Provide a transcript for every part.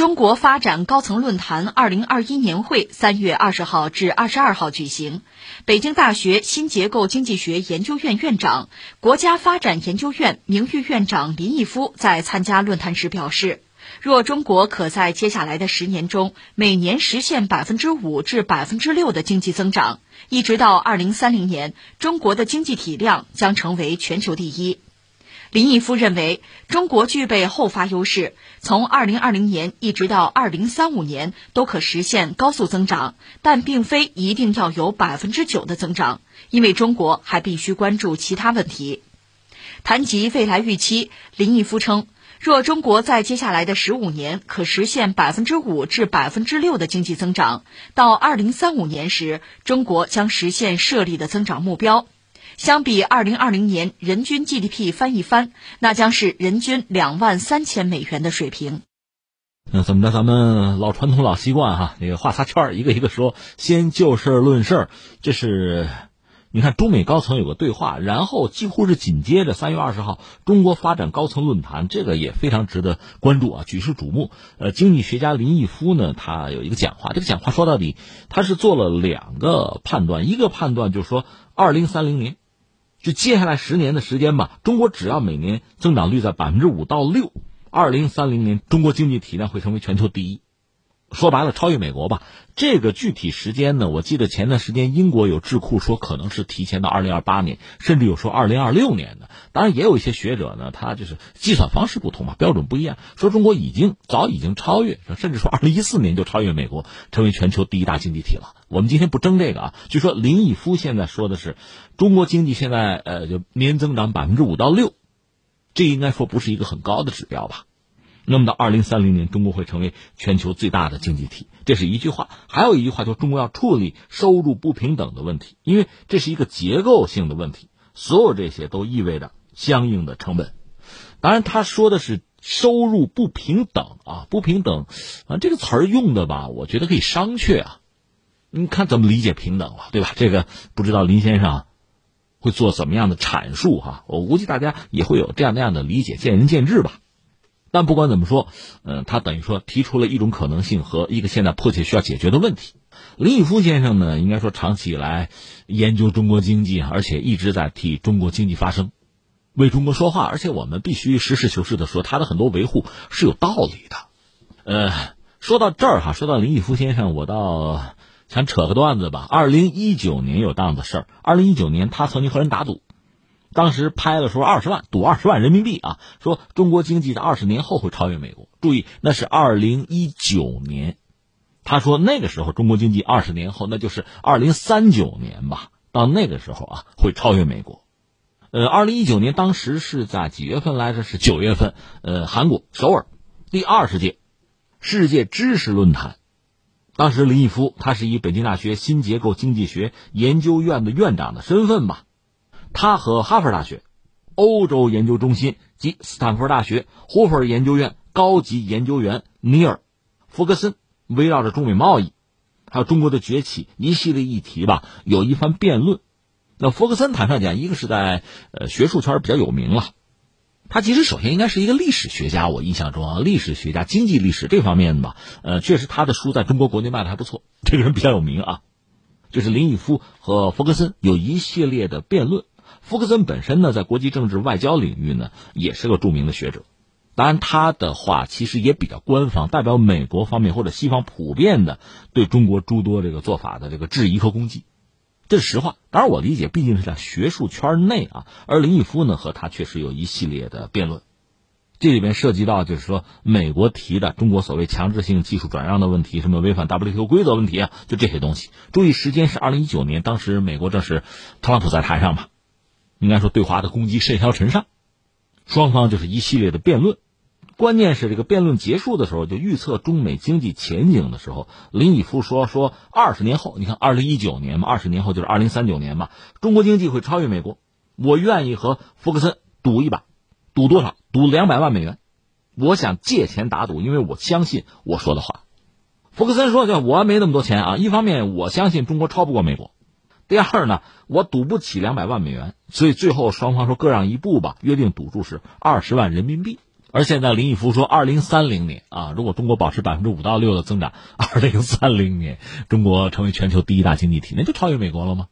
中国发展高层论坛二零二一年会三月二十号至二十二号举行。北京大学新结构经济学研究院院长、国家发展研究院名誉院长林毅夫在参加论坛时表示，若中国可在接下来的十年中每年实现百分之五至百分之六的经济增长，一直到二零三零年，中国的经济体量将成为全球第一。林毅夫认为，中国具备后发优势，从2020年一直到2035年都可实现高速增长，但并非一定要有百分之九的增长，因为中国还必须关注其他问题。谈及未来预期，林毅夫称，若中国在接下来的十五年可实现百分之五至百分之六的经济增长，到2035年时，中国将实现设立的增长目标。相比二零二零年人均 GDP 翻一番，那将是人均两万三千美元的水平。那怎么着？咱们老传统老习惯哈，那个画仨圈一个一个说，先就事论事这是你看中美高层有个对话，然后几乎是紧接着三月二十号中国发展高层论坛，这个也非常值得关注啊，举世瞩目。呃，经济学家林毅夫呢，他有一个讲话，这个讲话说到底，他是做了两个判断，一个判断就是说二零三零年。就接下来十年的时间吧，中国只要每年增长率在百分之五到六，二零三零年中国经济体量会成为全球第一。说白了，超越美国吧。这个具体时间呢？我记得前段时间英国有智库说可能是提前到二零二八年，甚至有说二零二六年的。当然，也有一些学者呢，他就是计算方式不同嘛，标准不一样。说中国已经早已经超越，甚至说二零一四年就超越美国，成为全球第一大经济体了。我们今天不争这个啊，就说林毅夫现在说的是，中国经济现在呃就年增长百分之五到六，这应该说不是一个很高的指标吧。那么到二零三零年，中国会成为全球最大的经济体，这是一句话。还有一句话，就中国要处理收入不平等的问题，因为这是一个结构性的问题。所有这些都意味着相应的成本。当然，他说的是收入不平等啊，不平等啊，这个词儿用的吧，我觉得可以商榷啊。你看怎么理解平等了，对吧？这个不知道林先生会做怎么样的阐述哈？我估计大家也会有这样那样的理解，见仁见智吧。但不管怎么说，嗯，他等于说提出了一种可能性和一个现在迫切需要解决的问题。林毅夫先生呢，应该说长期以来研究中国经济，而且一直在替中国经济发声，为中国说话。而且我们必须实事求是的说，他的很多维护是有道理的。呃，说到这儿哈，说到林毅夫先生，我倒想扯个段子吧。二零一九年有档子事儿，二零一九年他曾经和人打赌。当时拍的时候二十万赌二十万人民币啊，说中国经济在二十年后会超越美国。注意，那是二零一九年。他说那个时候中国经济二十年后，那就是二零三九年吧。到那个时候啊，会超越美国。呃，二零一九年当时是在几月份来着？是九月份。呃，韩国首尔第二十届世界知识论坛，当时林毅夫他是以北京大学新结构经济学研究院的院长的身份吧。他和哈佛大学、欧洲研究中心及斯坦福大学胡佛研究院高级研究员尼尔·福克森围绕着中美贸易，还有中国的崛起一系列议题吧，有一番辩论。那福克森坦率讲，一个是在呃学术圈比较有名了，他其实首先应该是一个历史学家，我印象中啊，历史学家、经济历史这方面吧，呃，确实他的书在中国国内卖的还不错，这个人比较有名啊。就是林毅夫和福克森有一系列的辩论。福克森本身呢，在国际政治外交领域呢，也是个著名的学者。当然，他的话其实也比较官方，代表美国方面或者西方普遍的对中国诸多这个做法的这个质疑和攻击，这是实话。当然，我理解毕竟是在学术圈内啊。而林毅夫呢，和他确实有一系列的辩论，这里面涉及到就是说美国提的中国所谓强制性技术转让的问题，什么违反 WTO 规则问题啊，就这些东西。注意时间是二零一九年，当时美国正是特朗普在台上嘛。应该说，对华的攻击甚嚣尘上，双方就是一系列的辩论。关键是这个辩论结束的时候，就预测中美经济前景的时候，林毅夫说：“说二十年后，你看二零一九年嘛，二十年后就是二零三九年嘛，中国经济会超越美国。我愿意和福克森赌一把，赌多少？赌两百万美元。我想借钱打赌，因为我相信我说的话。”福克森说：“就我没那么多钱啊，一方面我相信中国超不过美国。”第二呢，我赌不起两百万美元，所以最后双方说各让一步吧，约定赌注是二十万人民币。而现在林毅夫说，二零三零年啊，如果中国保持百分之五到六的增长，二零三零年中国成为全球第一大经济体，那就超越美国了吗？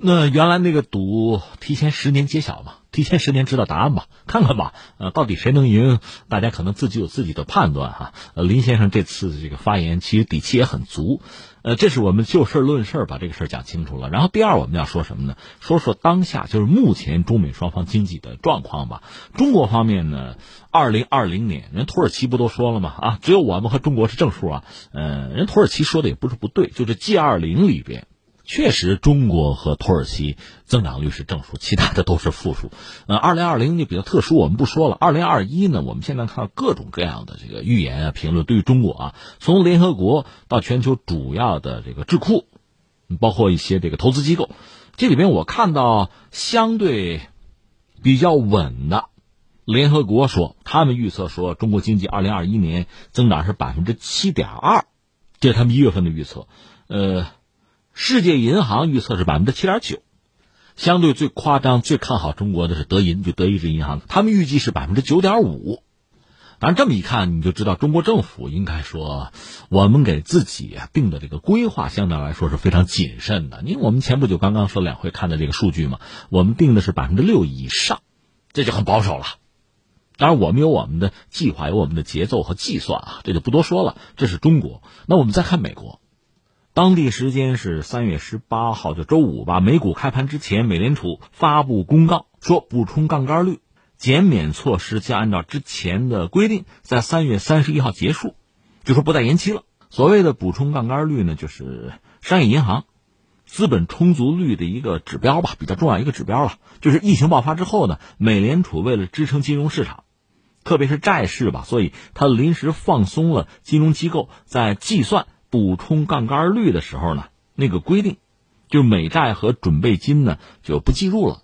那原来那个赌提前十年揭晓嘛，提前十年知道答案吧，看看吧，呃，到底谁能赢？大家可能自己有自己的判断哈。呃，林先生这次这个发言其实底气也很足，呃，这是我们就事论事把这个事儿讲清楚了。然后第二我们要说什么呢？说说当下就是目前中美双方经济的状况吧。中国方面呢，二零二零年人土耳其不都说了吗？啊，只有我们和中国是正数啊。呃，人土耳其说的也不是不对，就是 G 二零里边。确实，中国和土耳其增长率是正数，其他的都是负数。呃，二零二零就比较特殊，我们不说了。二零二一呢，我们现在看到各种各样的这个预言啊、评论，对于中国啊，从联合国到全球主要的这个智库，包括一些这个投资机构，这里边我看到相对比较稳的，联合国说他们预测说中国经济二零二一年增长是百分之七点二，这是他们一月份的预测。呃。世界银行预测是百分之七点九，相对最夸张、最看好中国的是德银，就德意志银行，他们预计是百分之九点五。当然，这么一看你就知道，中国政府应该说，我们给自己定的这个规划相对来说是非常谨慎的。因为我们前不久刚刚说两会看的这个数据嘛，我们定的是百分之六以上，这就很保守了。当然，我们有我们的计划，有我们的节奏和计算啊，这就不多说了。这是中国，那我们再看美国。当地时间是三月十八号，就周五吧。美股开盘之前，美联储发布公告说，补充杠杆率减免措施将按照之前的规定，在三月三十一号结束，就说不再延期了。所谓的补充杠杆率呢，就是商业银行资本充足率的一个指标吧，比较重要一个指标了。就是疫情爆发之后呢，美联储为了支撑金融市场，特别是债市吧，所以它临时放松了金融机构在计算。补充杠杆率的时候呢，那个规定，就是美债和准备金呢就不计入了，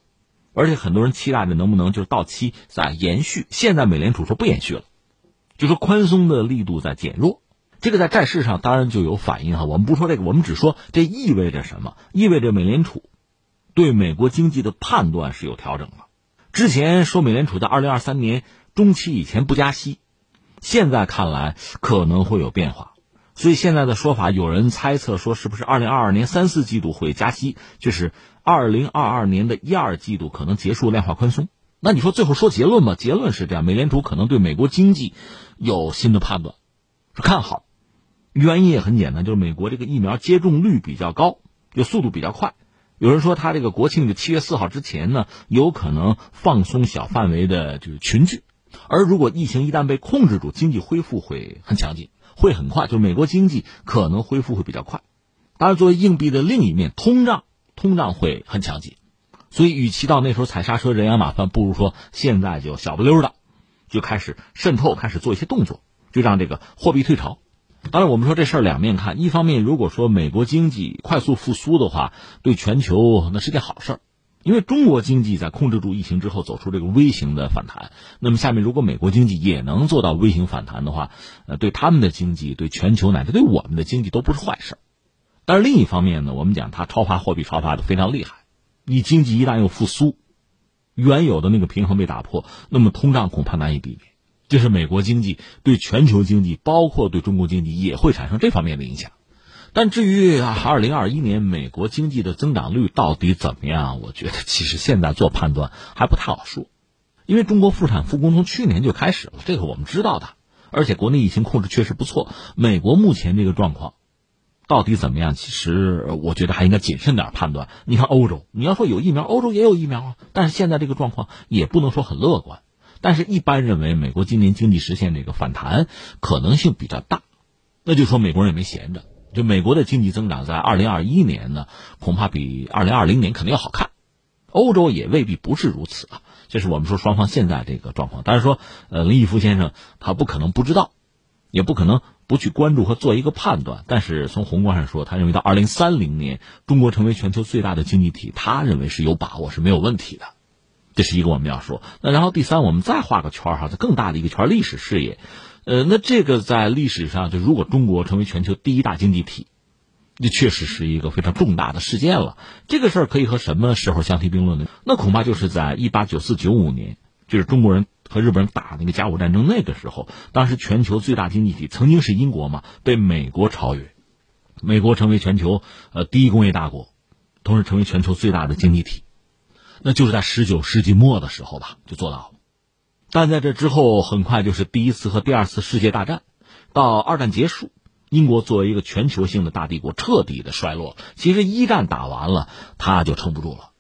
而且很多人期待着能不能就是到期再延续。现在美联储说不延续了，就说宽松的力度在减弱，这个在债市上当然就有反应哈。我们不说这个，我们只说这意味着什么？意味着美联储对美国经济的判断是有调整了。之前说美联储在二零二三年中期以前不加息，现在看来可能会有变化。所以现在的说法，有人猜测说，是不是二零二二年三四季度会加息，就是二零二二年的一二季度可能结束量化宽松？那你说最后说结论吧？结论是这样：美联储可能对美国经济有新的判断，是看好。原因也很简单，就是美国这个疫苗接种率比较高，就速度比较快。有人说，他这个国庆的七月四号之前呢，有可能放松小范围的就是群聚，而如果疫情一旦被控制住，经济恢复会很强劲。会很快，就是美国经济可能恢复会比较快。当然，作为硬币的另一面，通胀通胀会很强劲。所以，与其到那时候踩刹车、人仰马翻，不如说现在就小不溜的就开始渗透，开始做一些动作，就让这个货币退潮。当然，我们说这事儿两面看，一方面如果说美国经济快速复苏的话，对全球那是件好事儿。因为中国经济在控制住疫情之后走出这个微型的反弹，那么下面如果美国经济也能做到微型反弹的话，呃，对他们的经济、对全球乃至对我们的经济都不是坏事。但是另一方面呢，我们讲它超发货币超发的非常厉害，你经济一旦又复苏，原有的那个平衡被打破，那么通胀恐怕难以避免。这是美国经济对全球经济，包括对中国经济也会产生这方面的影响。但至于啊，二零二一年美国经济的增长率到底怎么样？我觉得其实现在做判断还不太好说，因为中国复产复工从去年就开始了，这个我们知道的，而且国内疫情控制确实不错。美国目前这个状况到底怎么样？其实我觉得还应该谨慎点判断。你看欧洲，你要说有疫苗，欧洲也有疫苗啊，但是现在这个状况也不能说很乐观。但是一般认为，美国今年经济实现这个反弹可能性比较大，那就说美国人也没闲着。就美国的经济增长在二零二一年呢，恐怕比二零二零年肯定要好看，欧洲也未必不是如此啊。这是我们说双方现在这个状况。但是说，呃，林毅夫先生他不可能不知道，也不可能不去关注和做一个判断。但是从宏观上说，他认为到二零三零年中国成为全球最大的经济体，他认为是有把握是没有问题的。这是一个我们要说。那然后第三，我们再画个圈哈，这更大的一个圈，历史视野。呃，那这个在历史上，就如果中国成为全球第一大经济体，这确实是一个非常重大的事件了。这个事儿可以和什么时候相提并论呢？那恐怕就是在一八九四九五年，就是中国人和日本人打那个甲午战争，那个时候，当时全球最大经济体曾经是英国嘛，被美国超越，美国成为全球呃第一工业大国，同时成为全球最大的经济体，那就是在十九世纪末的时候吧，就做到了。但在这之后，很快就是第一次和第二次世界大战，到二战结束，英国作为一个全球性的大帝国彻底的衰落。其实一战打完了，他就撑不住了，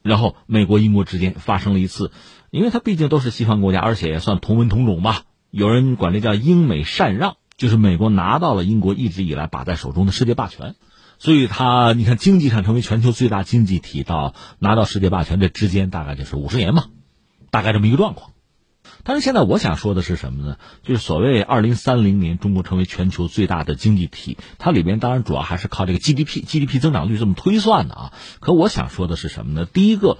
然后美国、英国之间发生了一次。因为它毕竟都是西方国家，而且也算同文同种吧。有人管这叫英美禅让，就是美国拿到了英国一直以来把在手中的世界霸权，所以它你看经济上成为全球最大经济体，到拿到世界霸权这之间大概就是五十年嘛，大概这么一个状况。但是现在我想说的是什么呢？就是所谓二零三零年中国成为全球最大的经济体，它里边当然主要还是靠这个 GDP，GDP 增长率这么推算的啊。可我想说的是什么呢？第一个。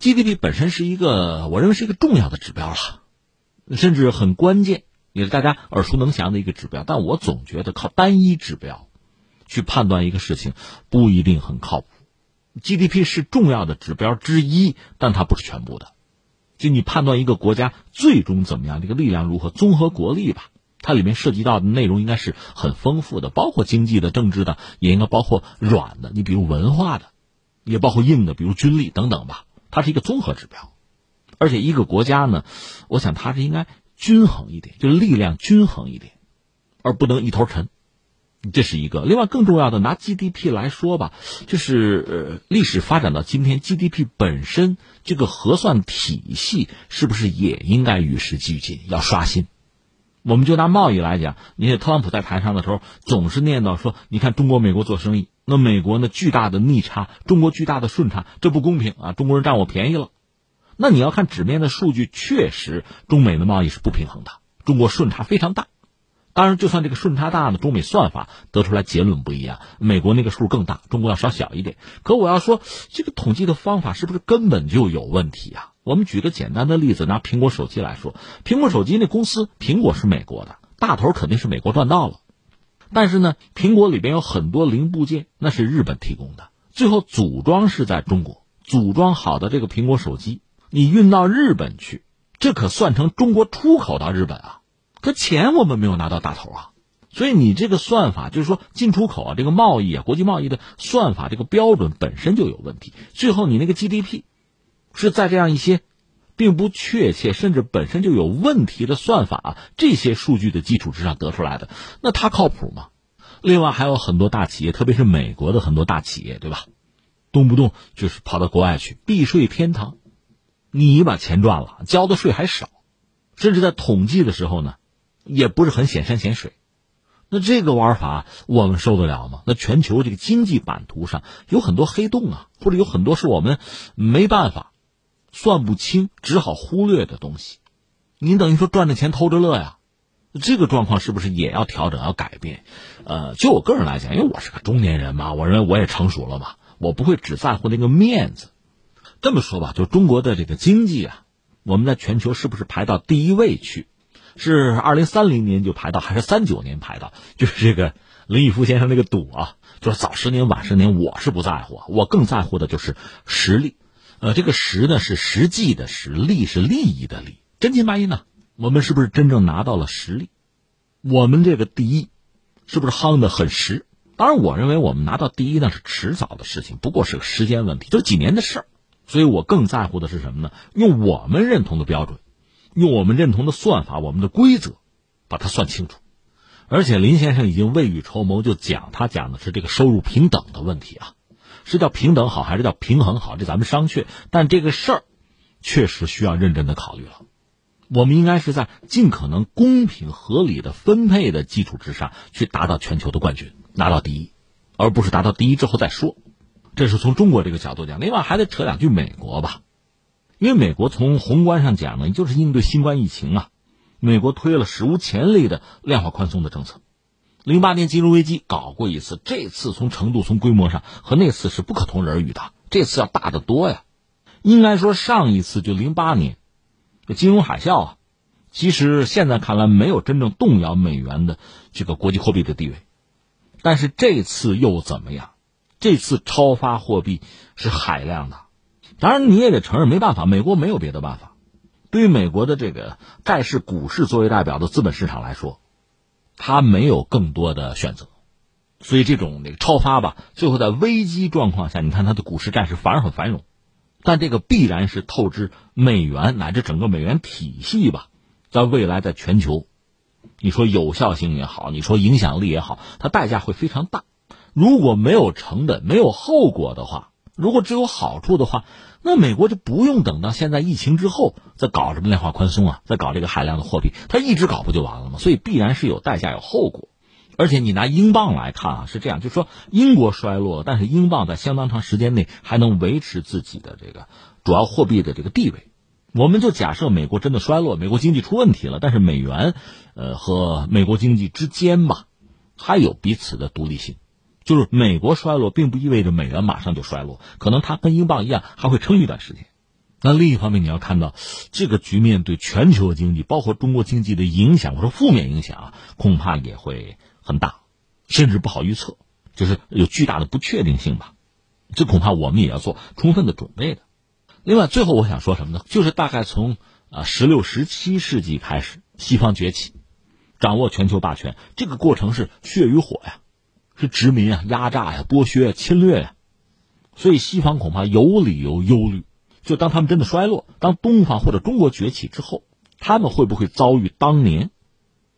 GDP 本身是一个，我认为是一个重要的指标了，甚至很关键，也是大家耳熟能详的一个指标。但我总觉得靠单一指标去判断一个事情不一定很靠谱。GDP 是重要的指标之一，但它不是全部的。就你判断一个国家最终怎么样，这个力量如何，综合国力吧，它里面涉及到的内容应该是很丰富的，包括经济的、政治的，也应该包括软的，你比如文化的，也包括硬的，比如军力等等吧。它是一个综合指标，而且一个国家呢，我想它是应该均衡一点，就力量均衡一点，而不能一头沉，这是一个。另外，更重要的，拿 GDP 来说吧，就是呃，历史发展到今天，GDP 本身这个核算体系是不是也应该与时俱进，要刷新？我们就拿贸易来讲，你看特朗普在台上的时候，总是念叨说：“你看中国、美国做生意，那美国呢巨大的逆差，中国巨大的顺差，这不公平啊！中国人占我便宜了。”那你要看纸面的数据，确实中美的贸易是不平衡的，中国顺差非常大。当然，就算这个顺差大呢，中美算法得出来结论不一样，美国那个数更大，中国要稍小一点。可我要说，这个统计的方法是不是根本就有问题啊？我们举个简单的例子，拿苹果手机来说，苹果手机那公司苹果是美国的，大头肯定是美国赚到了。但是呢，苹果里边有很多零部件，那是日本提供的，最后组装是在中国组装好的这个苹果手机，你运到日本去，这可算成中国出口到日本啊。可钱我们没有拿到大头啊，所以你这个算法就是说进出口啊，这个贸易啊，国际贸易的算法这个标准本身就有问题。最后你那个 GDP。是在这样一些并不确切，甚至本身就有问题的算法这些数据的基础之上得出来的，那它靠谱吗？另外还有很多大企业，特别是美国的很多大企业，对吧？动不动就是跑到国外去避税天堂，你把钱赚了，交的税还少，甚至在统计的时候呢，也不是很显山显水。那这个玩法我们受得了吗？那全球这个经济版图上有很多黑洞啊，或者有很多是我们没办法。算不清，只好忽略的东西，您等于说赚着钱偷着乐呀？这个状况是不是也要调整、要改变？呃，就我个人来讲，因为我是个中年人嘛，我认为我也成熟了嘛，我不会只在乎那个面子。这么说吧，就中国的这个经济啊，我们在全球是不是排到第一位去？是二零三零年就排到，还是三九年排到？就是这个林毅夫先生那个赌啊，就是早十年、晚十年，我是不在乎，我更在乎的就是实力。呃，这个实呢是实际的实，利是利益的利，真金白银呢？我们是不是真正拿到了实力？我们这个第一，是不是夯的很实？当然，我认为我们拿到第一那是迟早的事情，不过是个时间问题，就几年的事儿。所以我更在乎的是什么呢？用我们认同的标准，用我们认同的算法，我们的规则，把它算清楚。而且林先生已经未雨绸缪，就讲他讲的是这个收入平等的问题啊。是叫平等好还是叫平衡好？这咱们商榷。但这个事儿确实需要认真的考虑了。我们应该是在尽可能公平合理的分配的基础之上去达到全球的冠军，拿到第一，而不是达到第一之后再说。这是从中国这个角度讲。另外还得扯两句美国吧，因为美国从宏观上讲呢，就是应对新冠疫情啊，美国推了史无前例的量化宽松的政策。零八年金融危机搞过一次，这次从程度、从规模上和那次是不可同日而语的。这次要大得多呀！应该说上一次就零八年，金融海啸啊，其实现在看来没有真正动摇美元的这个国际货币的地位。但是这次又怎么样？这次超发货币是海量的，当然你也得承认，没办法，美国没有别的办法。对于美国的这个债市、股市作为代表的资本市场来说，它没有更多的选择，所以这种那个超发吧，最后在危机状况下，你看它的股市、债市反而很繁荣，但这个必然是透支美元乃至整个美元体系吧，在未来在全球，你说有效性也好，你说影响力也好，它代价会非常大。如果没有成本、没有后果的话，如果只有好处的话，那美国就不用等到现在疫情之后再搞什么量化宽松啊，再搞这个海量的货币，它一直搞不就完了吗？所以必然是有代价、有后果。而且你拿英镑来看啊，是这样，就是说英国衰落，但是英镑在相当长时间内还能维持自己的这个主要货币的这个地位。我们就假设美国真的衰落，美国经济出问题了，但是美元，呃，和美国经济之间吧，还有彼此的独立性。就是美国衰落，并不意味着美元马上就衰落，可能它跟英镑一样还会撑一段时间。那另一方面，你要看到这个局面对全球经济，包括中国经济的影响，或者负面影响啊，恐怕也会很大，甚至不好预测，就是有巨大的不确定性吧。这恐怕我们也要做充分的准备的。另外，最后我想说什么呢？就是大概从啊十六、十七世纪开始，西方崛起，掌握全球霸权，这个过程是血与火呀。是殖民啊，压榨呀，剥削、侵略呀，所以西方恐怕有理由忧虑。就当他们真的衰落，当东方或者中国崛起之后，他们会不会遭遇当年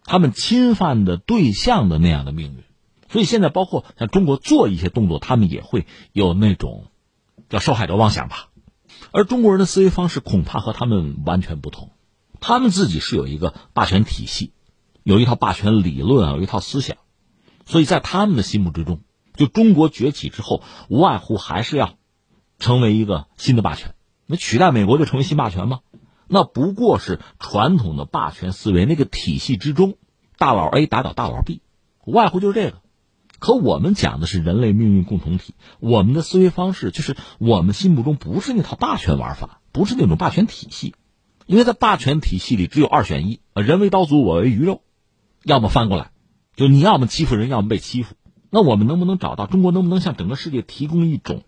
他们侵犯的对象的那样的命运？所以现在，包括像中国做一些动作，他们也会有那种叫受害者妄想吧。而中国人的思维方式恐怕和他们完全不同，他们自己是有一个霸权体系，有一套霸权理论啊，有一套思想。所以在他们的心目之中，就中国崛起之后，无外乎还是要成为一个新的霸权。那取代美国就成为新霸权吗？那不过是传统的霸权思维那个体系之中，大佬 A 打倒大佬 B，无外乎就是这个。可我们讲的是人类命运共同体，我们的思维方式就是我们心目中不是那套霸权玩法，不是那种霸权体系。因为在霸权体系里，只有二选一：人为刀俎，我为鱼肉，要么翻过来。就你要么欺负人，要么被欺负。那我们能不能找到中国？能不能向整个世界提供一种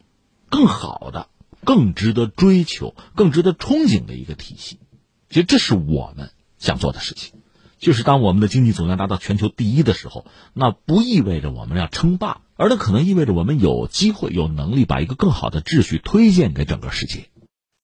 更好的、更值得追求、更值得憧憬的一个体系？其实这是我们想做的事情。就是当我们的经济总量达到全球第一的时候，那不意味着我们要称霸，而那可能意味着我们有机会、有能力把一个更好的秩序推荐给整个世界。